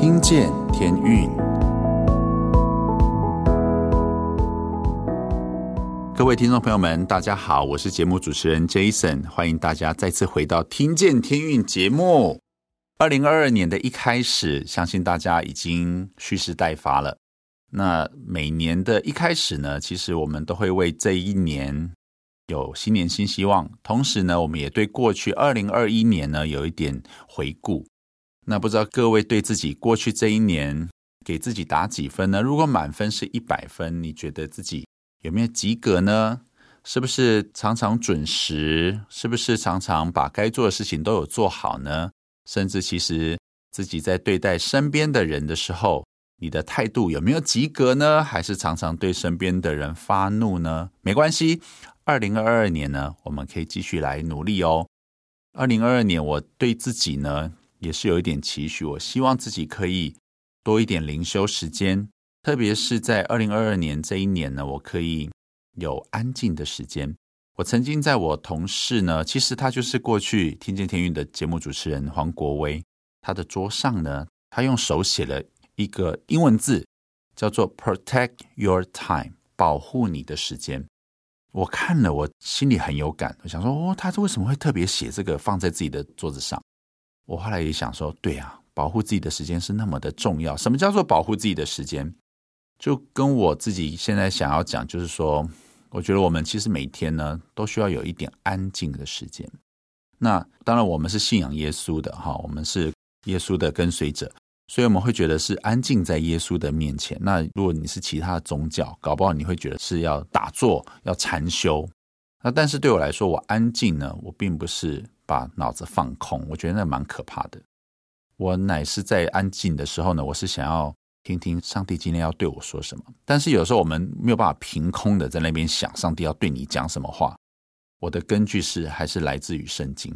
听见天运，各位听众朋友们，大家好，我是节目主持人 Jason，欢迎大家再次回到《听见天运》节目。二零二二年的一开始，相信大家已经蓄势待发了。那每年的一开始呢，其实我们都会为这一年有新年新希望，同时呢，我们也对过去二零二一年呢有一点回顾。那不知道各位对自己过去这一年给自己打几分呢？如果满分是一百分，你觉得自己有没有及格呢？是不是常常准时？是不是常常把该做的事情都有做好呢？甚至其实自己在对待身边的人的时候，你的态度有没有及格呢？还是常常对身边的人发怒呢？没关系，二零二二年呢，我们可以继续来努力哦。二零二二年，我对自己呢也是有一点期许，我希望自己可以多一点灵修时间，特别是在二零二二年这一年呢，我可以有安静的时间。我曾经在我同事呢，其实他就是过去听见天运的节目主持人黄国威，他的桌上呢，他用手写了。一个英文字叫做 “protect your time”，保护你的时间。我看了，我心里很有感。我想说，哦，他为什么会特别写这个放在自己的桌子上？我后来也想说，对啊，保护自己的时间是那么的重要。什么叫做保护自己的时间？就跟我自己现在想要讲，就是说，我觉得我们其实每天呢，都需要有一点安静的时间。那当然，我们是信仰耶稣的哈，我们是耶稣的跟随者。所以我们会觉得是安静在耶稣的面前。那如果你是其他的宗教，搞不好你会觉得是要打坐、要禅修。那但是对我来说，我安静呢，我并不是把脑子放空，我觉得那蛮可怕的。我乃是在安静的时候呢，我是想要听听上帝今天要对我说什么。但是有时候我们没有办法凭空的在那边想上帝要对你讲什么话。我的根据是还是来自于圣经，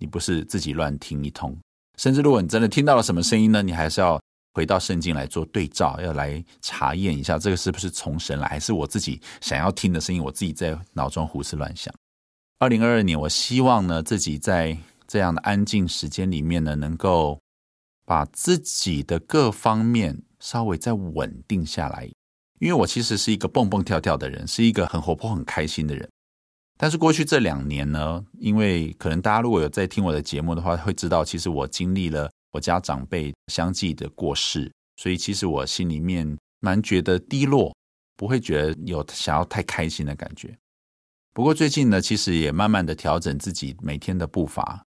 你不是自己乱听一通。甚至如果你真的听到了什么声音呢，你还是要回到圣经来做对照，要来查验一下这个是不是从神来，还是我自己想要听的声音，我自己在脑中胡思乱想。二零二二年，我希望呢自己在这样的安静时间里面呢，能够把自己的各方面稍微再稳定下来，因为我其实是一个蹦蹦跳跳的人，是一个很活泼、很开心的人。但是过去这两年呢，因为可能大家如果有在听我的节目的话，会知道其实我经历了我家长辈相继的过世，所以其实我心里面蛮觉得低落，不会觉得有想要太开心的感觉。不过最近呢，其实也慢慢的调整自己每天的步伐。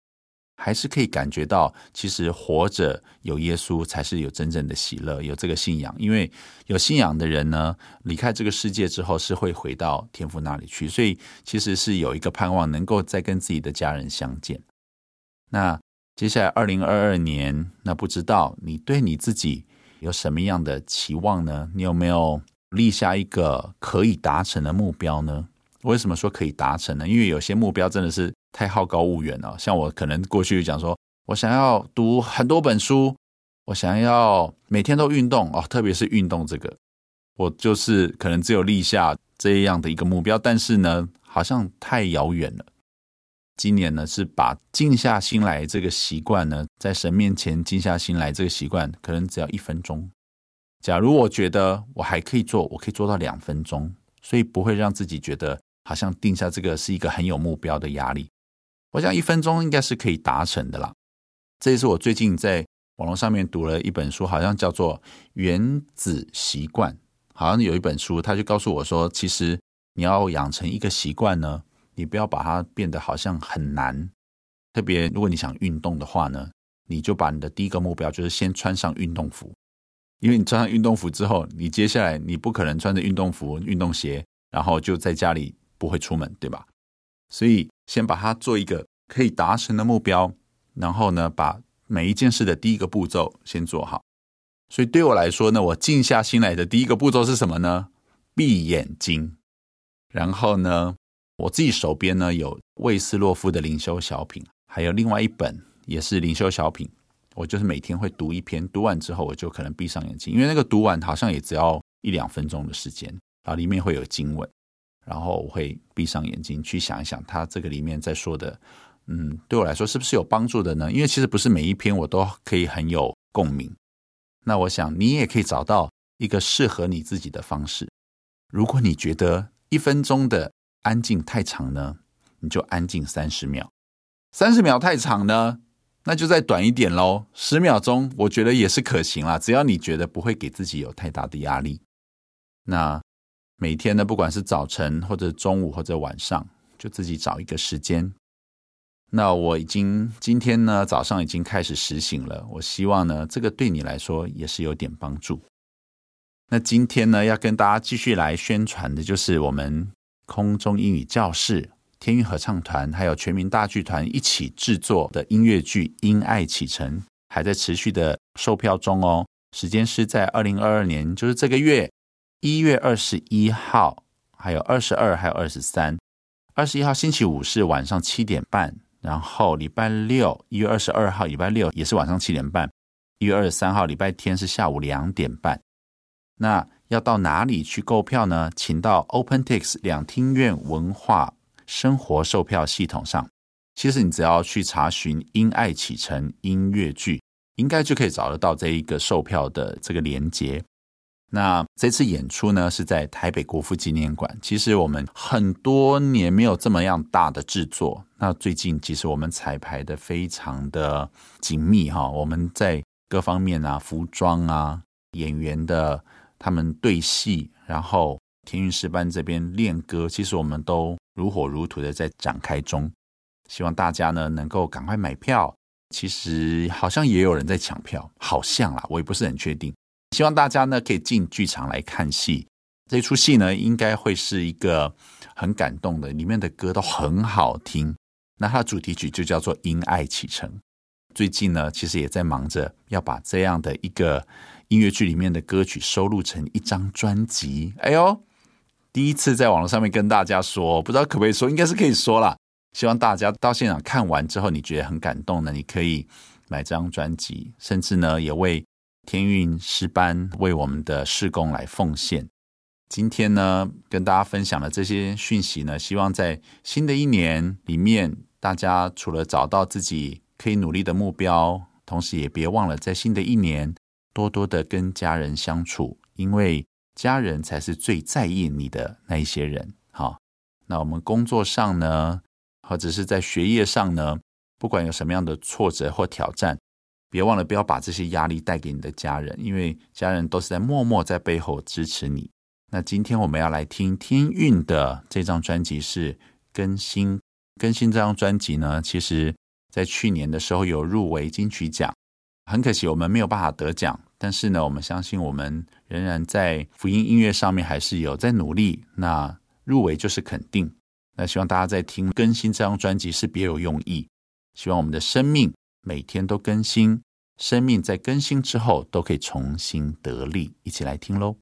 还是可以感觉到，其实活着有耶稣才是有真正的喜乐，有这个信仰。因为有信仰的人呢，离开这个世界之后是会回到天父那里去，所以其实是有一个盼望，能够再跟自己的家人相见。那接下来二零二二年，那不知道你对你自己有什么样的期望呢？你有没有立下一个可以达成的目标呢？为什么说可以达成呢？因为有些目标真的是。太好高骛远了，像我可能过去讲说，我想要读很多本书，我想要每天都运动哦，特别是运动这个，我就是可能只有立下这样的一个目标，但是呢，好像太遥远了。今年呢，是把静下心来这个习惯呢，在神面前静下心来这个习惯，可能只要一分钟。假如我觉得我还可以做，我可以做到两分钟，所以不会让自己觉得好像定下这个是一个很有目标的压力。我想一分钟应该是可以达成的啦。这也是我最近在网络上面读了一本书，好像叫做《原子习惯》。好像有一本书，他就告诉我说，其实你要养成一个习惯呢，你不要把它变得好像很难。特别如果你想运动的话呢，你就把你的第一个目标就是先穿上运动服，因为你穿上运动服之后，你接下来你不可能穿着运动服、运动鞋，然后就在家里不会出门，对吧？所以，先把它做一个可以达成的目标，然后呢，把每一件事的第一个步骤先做好。所以对我来说呢，我静下心来的第一个步骤是什么呢？闭眼睛。然后呢，我自己手边呢有魏斯洛夫的灵修小品，还有另外一本也是灵修小品。我就是每天会读一篇，读完之后我就可能闭上眼睛，因为那个读完好像也只要一两分钟的时间，然后里面会有经文。然后我会闭上眼睛去想一想，他这个里面在说的，嗯，对我来说是不是有帮助的呢？因为其实不是每一篇我都可以很有共鸣，那我想你也可以找到一个适合你自己的方式。如果你觉得一分钟的安静太长呢，你就安静三十秒；三十秒太长呢，那就再短一点喽。十秒钟，我觉得也是可行啦，只要你觉得不会给自己有太大的压力。那每天呢，不管是早晨或者中午或者晚上，就自己找一个时间。那我已经今天呢早上已经开始实行了，我希望呢这个对你来说也是有点帮助。那今天呢，要跟大家继续来宣传的，就是我们空中英语教室、天韵合唱团还有全民大剧团一起制作的音乐剧《因爱启程》，还在持续的售票中哦。时间是在二零二二年，就是这个月一月二十一号，还有二十二，还有二十三。二十一号星期五是晚上七点半，然后礼拜六一月二十二号礼拜六也是晚上七点半，一月二十三号礼拜天是下午两点半。那要到哪里去购票呢？请到 OpenTix 两厅院文化生活售票系统上。其实你只要去查询《因爱启程》音乐剧，应该就可以找得到这一个售票的这个连结。那这次演出呢，是在台北国父纪念馆。其实我们很多年没有这么样大的制作。那最近其实我们彩排的非常的紧密哈，我们在各方面啊，服装啊，演员的。他们对戏，然后天韵诗班这边练歌，其实我们都如火如荼的在展开中。希望大家呢能够赶快买票。其实好像也有人在抢票，好像啦，我也不是很确定。希望大家呢可以进剧场来看戏。这出戏呢应该会是一个很感动的，里面的歌都很好听。那它的主题曲就叫做《因爱启程》。最近呢，其实也在忙着要把这样的一个。音乐剧里面的歌曲收录成一张专辑，哎呦，第一次在网络上面跟大家说，不知道可不可以说，应该是可以说啦。希望大家到现场看完之后，你觉得很感动呢，你可以买这张专辑，甚至呢也为天运诗班为我们的事工来奉献。今天呢跟大家分享的这些讯息呢，希望在新的一年里面，大家除了找到自己可以努力的目标，同时也别忘了在新的一年。多多的跟家人相处，因为家人才是最在意你的那一些人。好，那我们工作上呢，或者是在学业上呢，不管有什么样的挫折或挑战，别忘了不要把这些压力带给你的家人，因为家人都是在默默在背后支持你。那今天我们要来听天韵的这张专辑是更新，更新这张专辑呢，其实在去年的时候有入围金曲奖。很可惜，我们没有办法得奖。但是呢，我们相信我们仍然在福音音乐上面还是有在努力。那入围就是肯定。那希望大家在听更新这张专辑是别有用意。希望我们的生命每天都更新，生命在更新之后都可以重新得力。一起来听喽。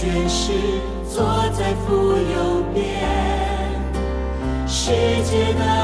权势坐在富右边，世界的。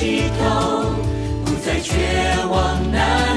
起头，不再绝望难。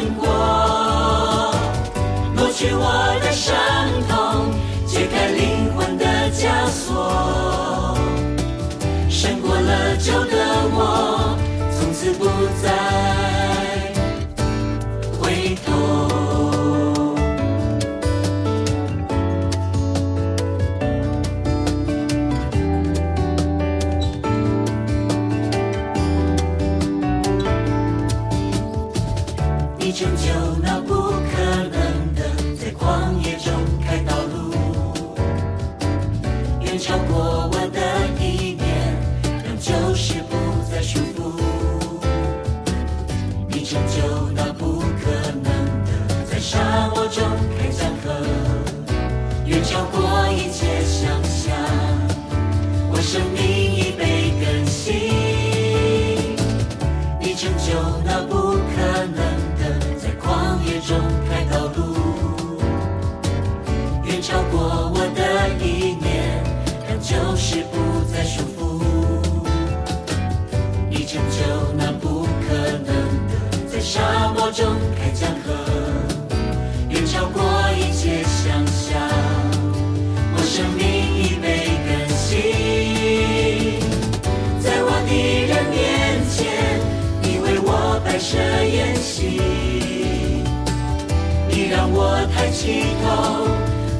起头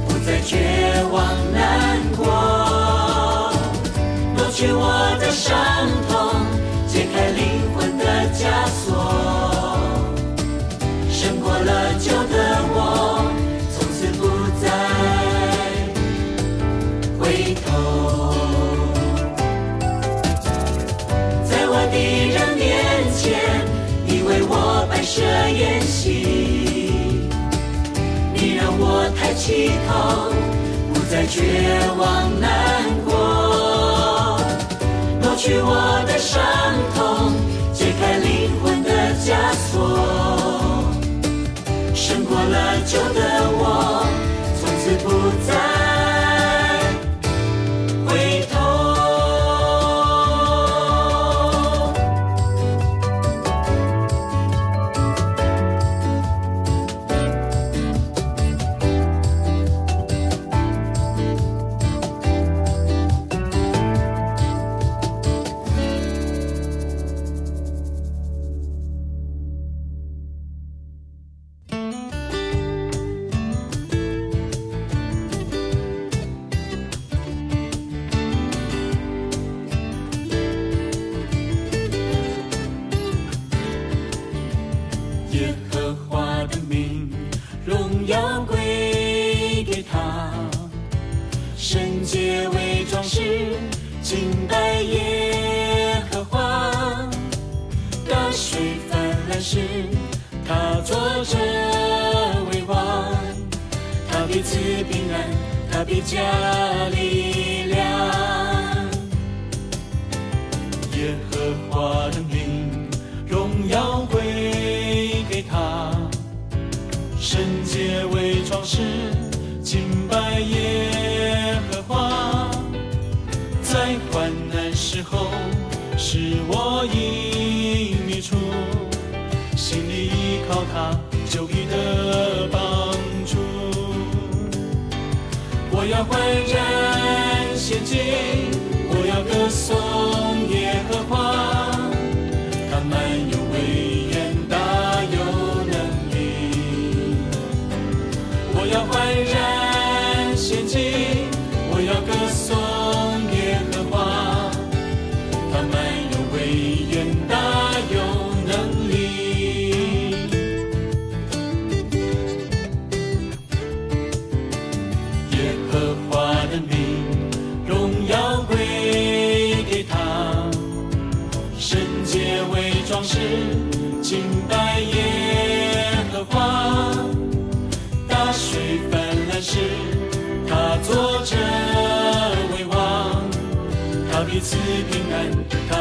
不再绝望难过。抹去我的伤痛解开灵魂的枷锁。起头，不再绝望难过，抹去我的伤痛，解开灵魂的枷锁，胜过了旧的我。敬拜耶和华，大水泛滥时，他作着为王，他必赐平安，他必加力量。耶和华的名，荣耀归给他，圣洁为装饰。是我隐秘处，心里依靠他，就医的帮助。我要换人。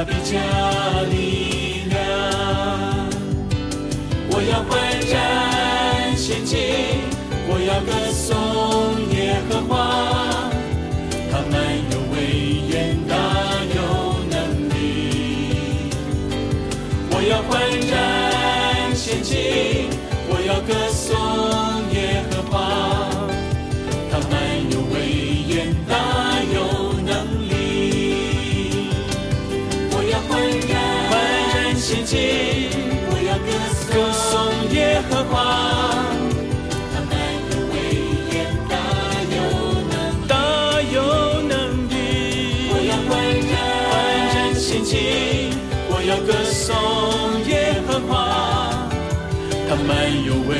比较。和华，他满有威严，大有能，大有能力。我要欢人欢然献祭，我要歌颂耶和华，他满有威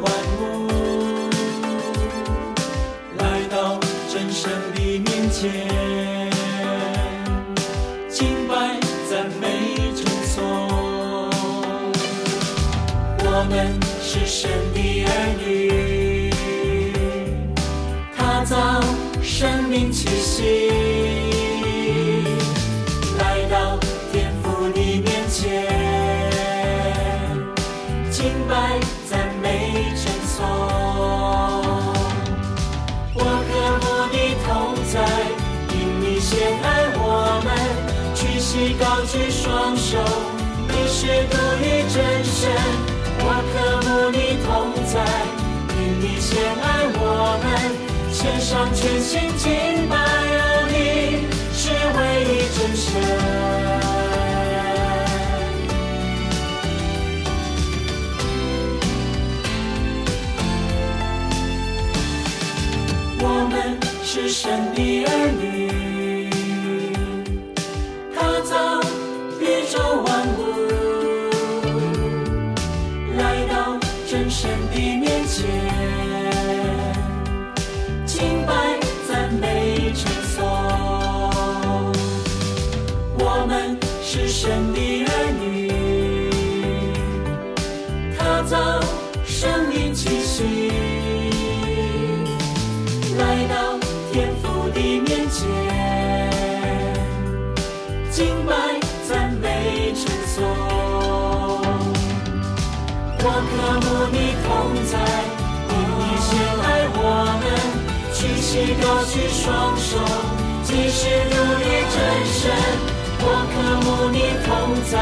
万物来到真神的面前敬拜赞美之作我们是神的儿女踏造生命气息。双手，你是独一真神，我渴慕你同在，因你先爱我们，献上全心敬拜，而你是唯一真神。我们是神的儿女。屈高举双手，即是如雨真神。我渴慕你同在，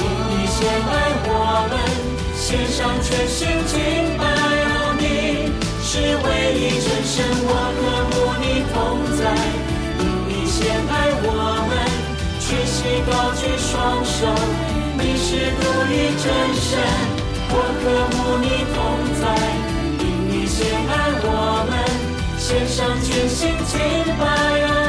因你先爱我们，献上全心敬拜你，是唯一真神。我渴慕你同在，因你先爱我们，屈膝高举双手，你是独一真神。我渴慕你同在，因你先爱我们，献上全心敬拜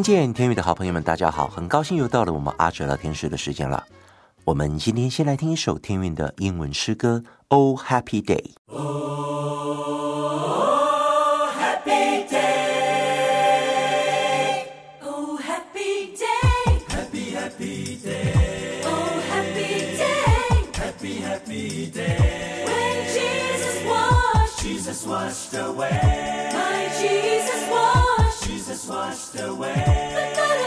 听见天宇的好朋友们，大家好，很高兴又到了我们阿哲聊天室的时间了。我们今天先来听一首天韵的英文诗歌《Oh Happy Day》。the blood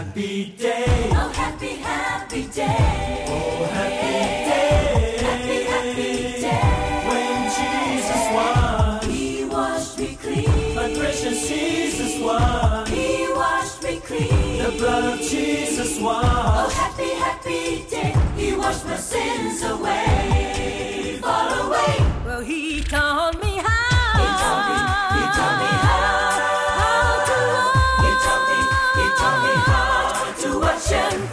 happy day. Oh, happy, happy day. Oh, happy day. Happy, happy day. When Jesus washed, He washed me clean. My precious Jesus washed, He washed me clean. The blood of Jesus washed. Oh, happy he washed my sins away, far away. Well, he taught me how. He taught me, he taught me how. To. He taught me, he taught me how to wash him.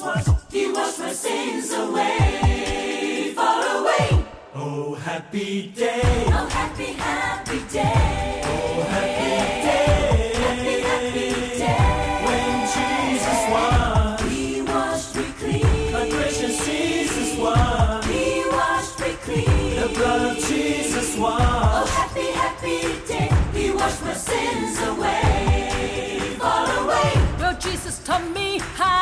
was, he was my sins away, far away. Oh, happy day. Oh, happy, happy day. Oh, happy day. Happy, happy day. When Jesus was, he washed me clean. My precious Jesus was, he washed me clean. The blood of Jesus was. Oh, happy, happy day. He washed my sins away, far away. Well, Jesus taught me how.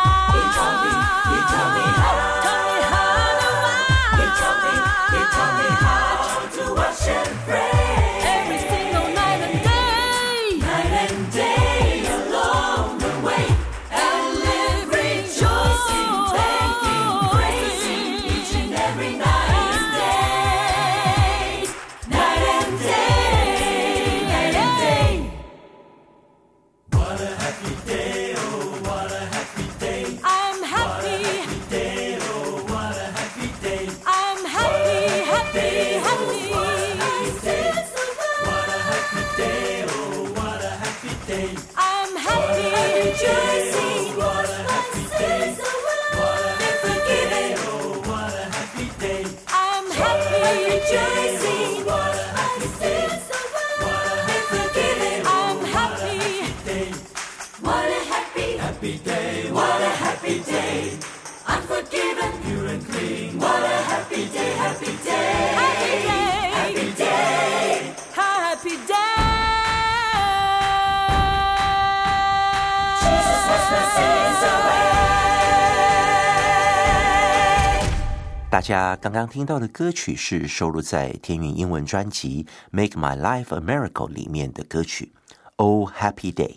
刚刚听到的歌曲是收录在天韵英文专辑《Make My Life a Miracle》里面的歌曲《Oh Happy Day》。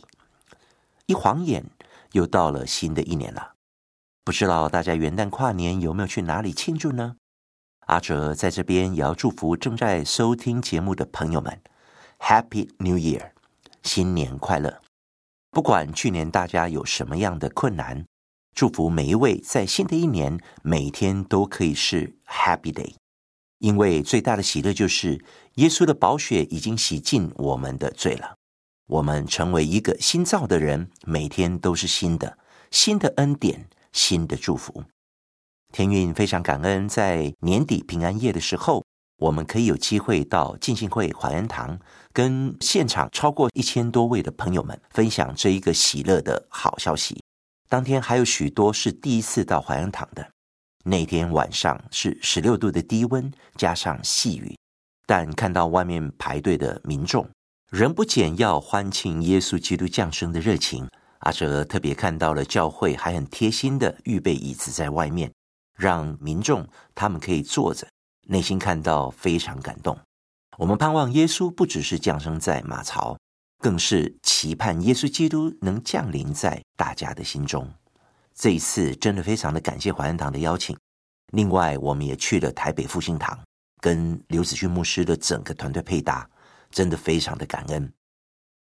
一晃眼又到了新的一年了，不知道大家元旦跨年有没有去哪里庆祝呢？阿哲在这边也要祝福正在收听节目的朋友们，Happy New Year，新年快乐！不管去年大家有什么样的困难。祝福每一位在新的一年，每天都可以是 Happy Day，因为最大的喜乐就是耶稣的宝血已经洗净我们的罪了，我们成为一个新造的人，每天都是新的，新的恩典，新的祝福。天运非常感恩，在年底平安夜的时候，我们可以有机会到浸信会怀恩堂，跟现场超过一千多位的朋友们分享这一个喜乐的好消息。当天还有许多是第一次到怀恩堂的。那天晚上是十六度的低温，加上细雨，但看到外面排队的民众，仍不减要欢庆耶稣基督降生的热情。阿哲特别看到了教会还很贴心的预备椅子在外面，让民众他们可以坐着，内心看到非常感动。我们盼望耶稣不只是降生在马槽，更是期盼耶稣基督能降临在大家的心中。这一次真的非常的感谢怀恩堂的邀请。另外，我们也去了台北复兴堂，跟刘子骏牧师的整个团队配搭，真的非常的感恩。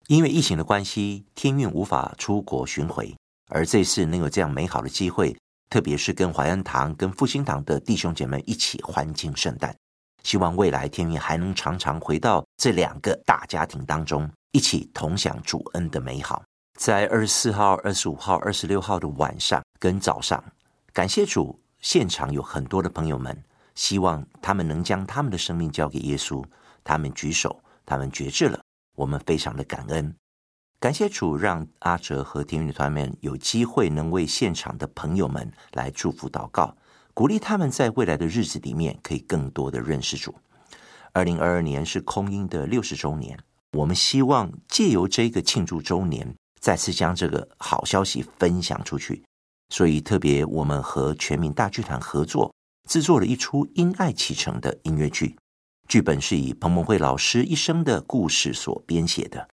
因为疫情的关系，天运无法出国巡回，而这次能有这样美好的机会，特别是跟怀恩堂、跟复兴堂的弟兄姐妹一起欢庆圣诞。希望未来天运还能常常回到这两个大家庭当中，一起同享主恩的美好。在二十四号、二十五号、二十六号的晚上跟早上，感谢主。现场有很多的朋友们，希望他们能将他们的生命交给耶稣。他们举手，他们决志了，我们非常的感恩，感谢主，让阿哲和天韵团们有机会能为现场的朋友们来祝福祷告，鼓励他们在未来的日子里面可以更多的认识主。二零二二年是空音的六十周年，我们希望借由这个庆祝周年，再次将这个好消息分享出去。所以，特别我们和全民大剧团合作制作了一出《因爱启程》的音乐剧。剧本是以彭蒙惠老师一生的故事所编写的，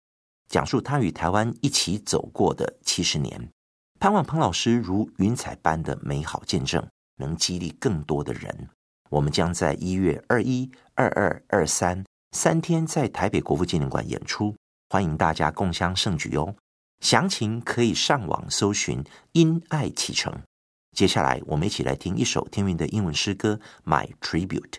讲述他与台湾一起走过的七十年。盼望彭老师如云彩般的美好见证，能激励更多的人。我们将在一月二一、二二、二三三天在台北国父纪念馆演出，欢迎大家共襄盛举哦。详情可以上网搜寻“因爱启程”。接下来，我们一起来听一首天韵的英文诗歌《My Tribute》，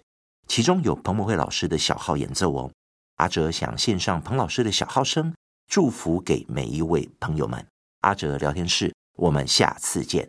其中有彭博慧老师的小号演奏哦。阿哲想献上彭老师的小号声，祝福给每一位朋友们。阿哲聊天室，我们下次见。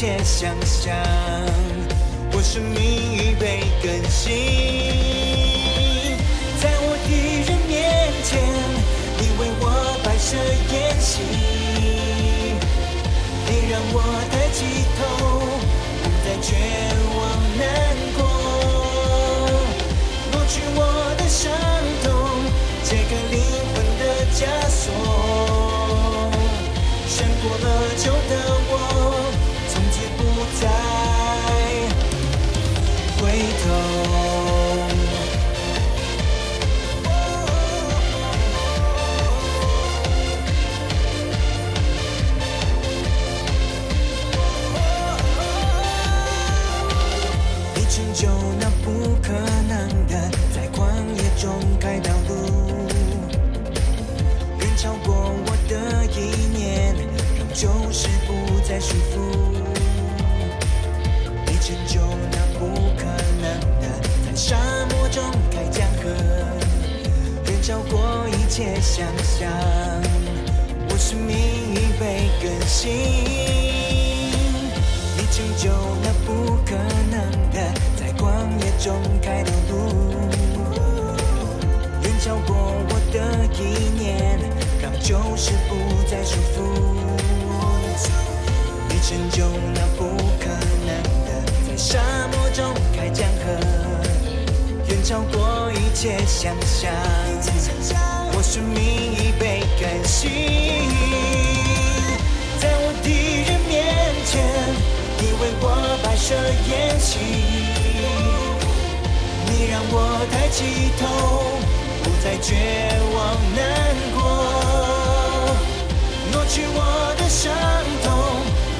切想象。我生命已被更新，在我敌人面前，你为我摆设宴席，一切想象。我生命已被更新，你成就那不可能的，在旷野中开道路，远超过我的意念，让旧事不再束缚。你成就那不可能的，在沙漠。中开江河，远超过一切想象。我生命已被更新，在我敌人面前，你为我摆设宴席，你让我抬起头，不再绝望难过，挪去我的伤痛，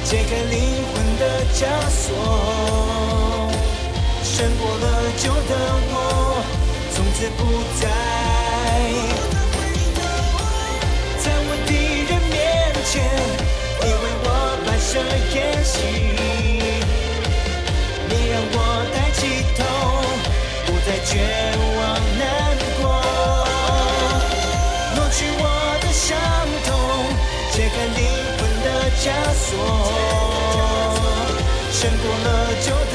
解开灵魂的枷锁。胜过了旧的我，从此不再绝望难过，抹去我的伤痛，解开灵魂的枷锁，胜过了旧的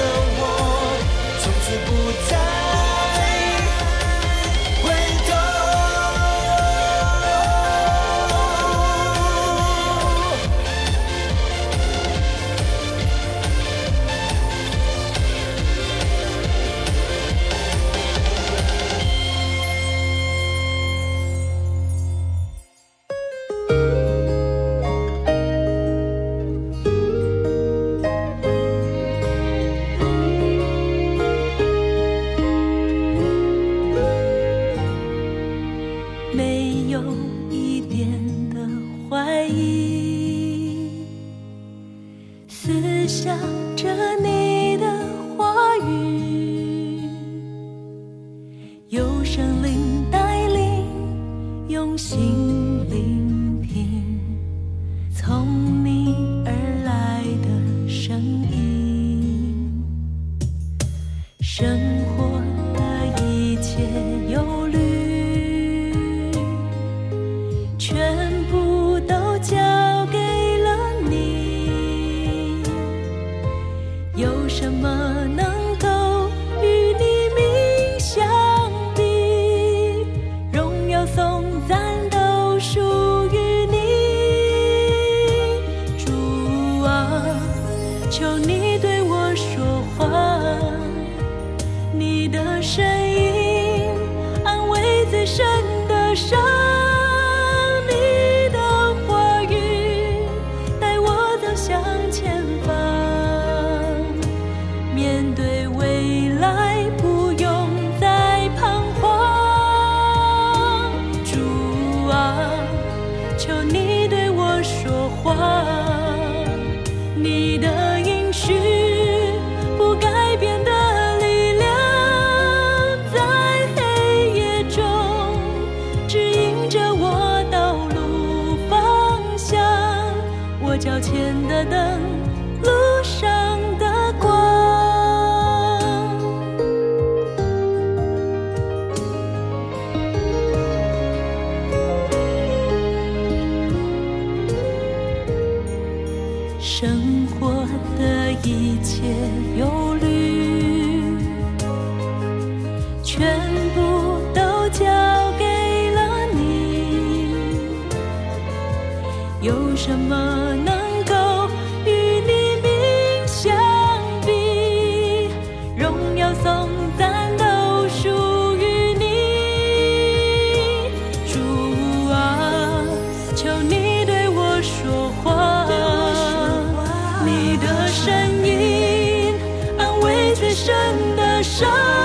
的声音，安慰最深的伤。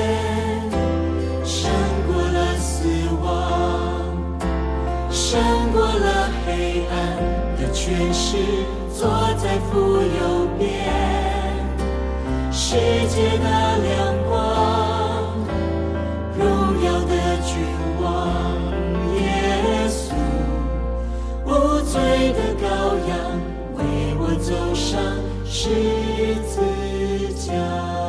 过了黑暗的权势，坐在福右边，世界的亮光，荣耀的君王耶稣，无罪的羔羊，为我走上十字架。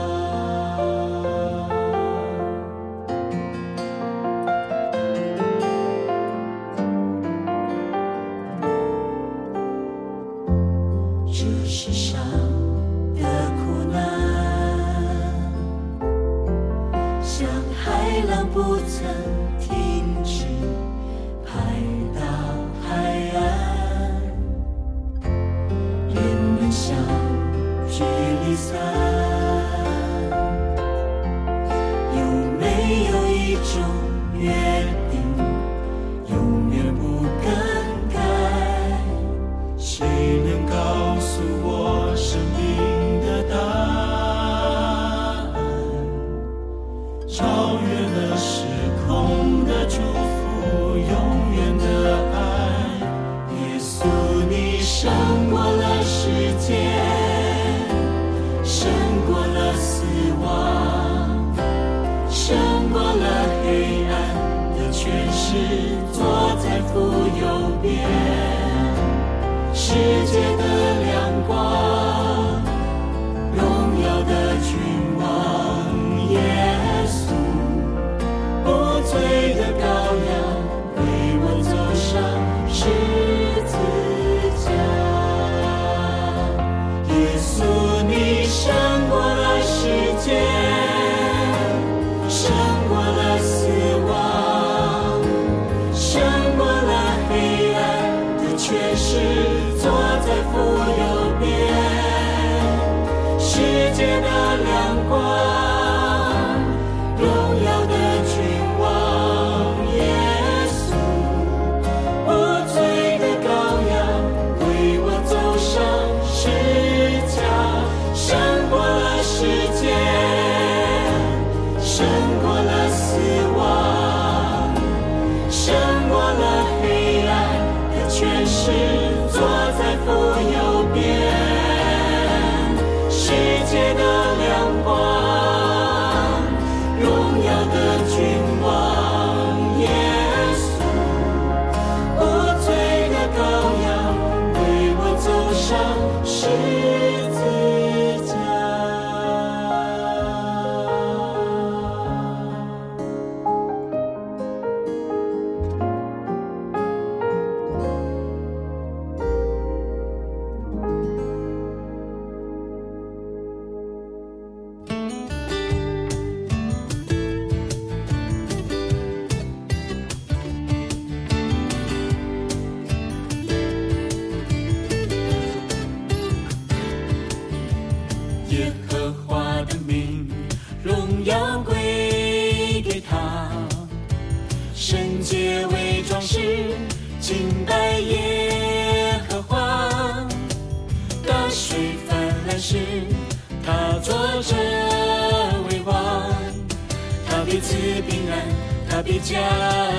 水泛滥时，他坐着为王，他必赐平安，他必加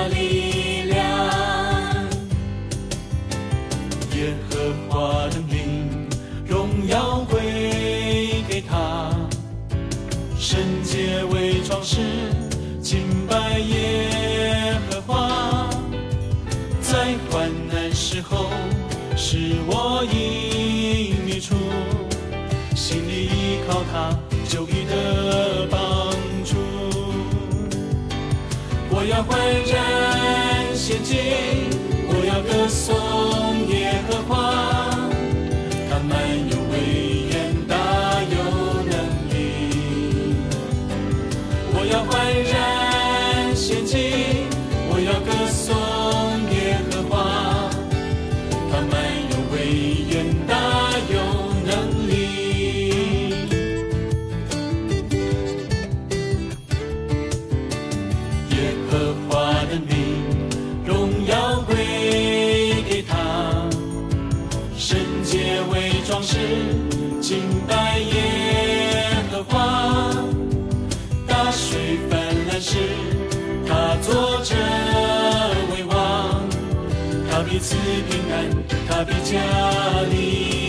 力量。耶和华的名，荣耀归给他，圣洁为装饰，敬拜耶和华，在患难时候是我隐秘处，心里依靠他，就已得帮助。我要欢然献祭，我要歌颂耶和华。他必